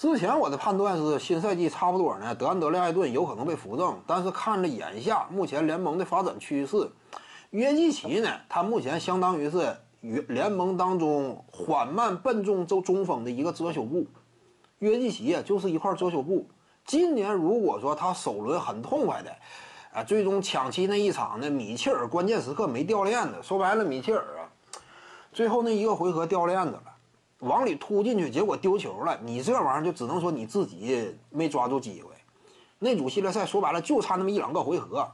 之前我的判断是新赛季差不多呢，德安德烈·艾顿有可能被扶正，但是看着眼下目前联盟的发展趋势，约基奇呢，他目前相当于是与联盟当中缓慢笨重中中锋的一个遮羞布，约基奇啊就是一块遮羞布。今年如果说他首轮很痛快的，啊，最终抢七那一场呢，米切尔关键时刻没掉链子，说白了，米切尔啊，最后那一个回合掉链子了，往里突进去，结果丢球了。你这玩意儿就只能说你自己没抓住机会。那组系列赛说白了就差那么一两个回合，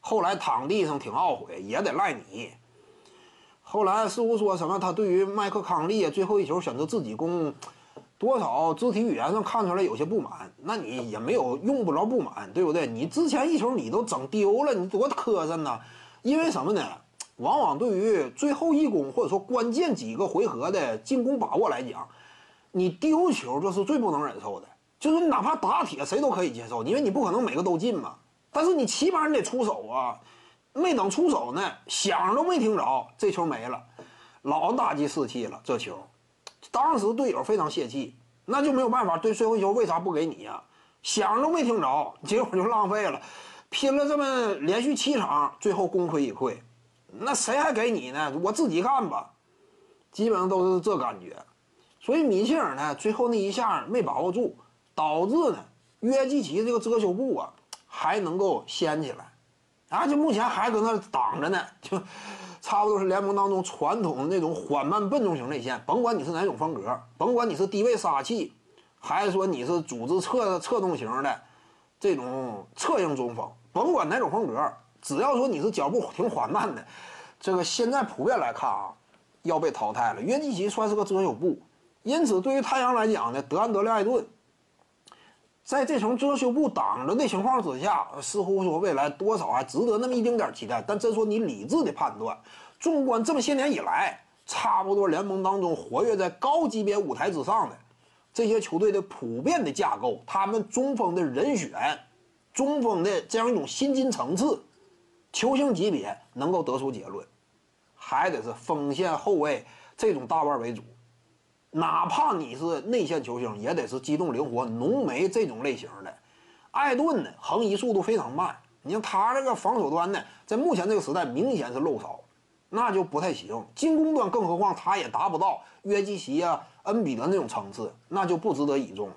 后来躺地上挺懊悔，也得赖你。后来似乎说什么他对于麦克康利最后一球选择自己攻。多少肢体语言上看出来有些不满，那你也没有用不着不满，对不对？你之前一球你都整丢了，你多磕碜呐！因为什么呢？往往对于最后一攻或者说关键几个回合的进攻把握来讲，你丢球就是最不能忍受的。就是哪怕打铁谁都可以接受，因为你不可能每个都进嘛。但是你起码你得出手啊！没等出手呢，响都没听着，这球没了，老打击士气了，这球。当时队友非常泄气，那就没有办法。对最后一球为啥不给你呀？响都没听着，结果就浪费了。拼了这么连续七场，最后功亏一篑，那谁还给你呢？我自己干吧。基本上都是这感觉。所以米切尔呢，最后那一下没把握住，导致呢约基奇这个遮羞布啊还能够掀起来，啊，就目前还搁那挡着呢，就。差不多是联盟当中传统的那种缓慢笨重型内线，甭管你是哪种风格，甭管你是低位杀气，还是说你是组织侧侧动型的这种侧应中锋，甭管哪种风格，只要说你是脚步挺缓慢的，这个现在普遍来看啊，要被淘汰了。约基奇算是个遮羞布，因此对于太阳来讲呢，德安德烈·艾顿。在这层遮羞布挡着的情况之下，似乎说未来多少还值得那么一丁点期待。但真说你理智的判断，纵观这么些年以来，差不多联盟当中活跃在高级别舞台之上的这些球队的普遍的架构，他们中锋的人选，中锋的这样一种薪金层次，球星级别能够得出结论，还得是锋线后卫这种大腕为主。哪怕你是内线球星，也得是机动灵活、浓眉这种类型的。艾顿呢，横移速度非常慢，你像他这个防守端呢，在目前这个时代明显是漏勺，那就不太行。进攻端更何况他也达不到约基奇啊、恩比德那种层次，那就不值得倚重了。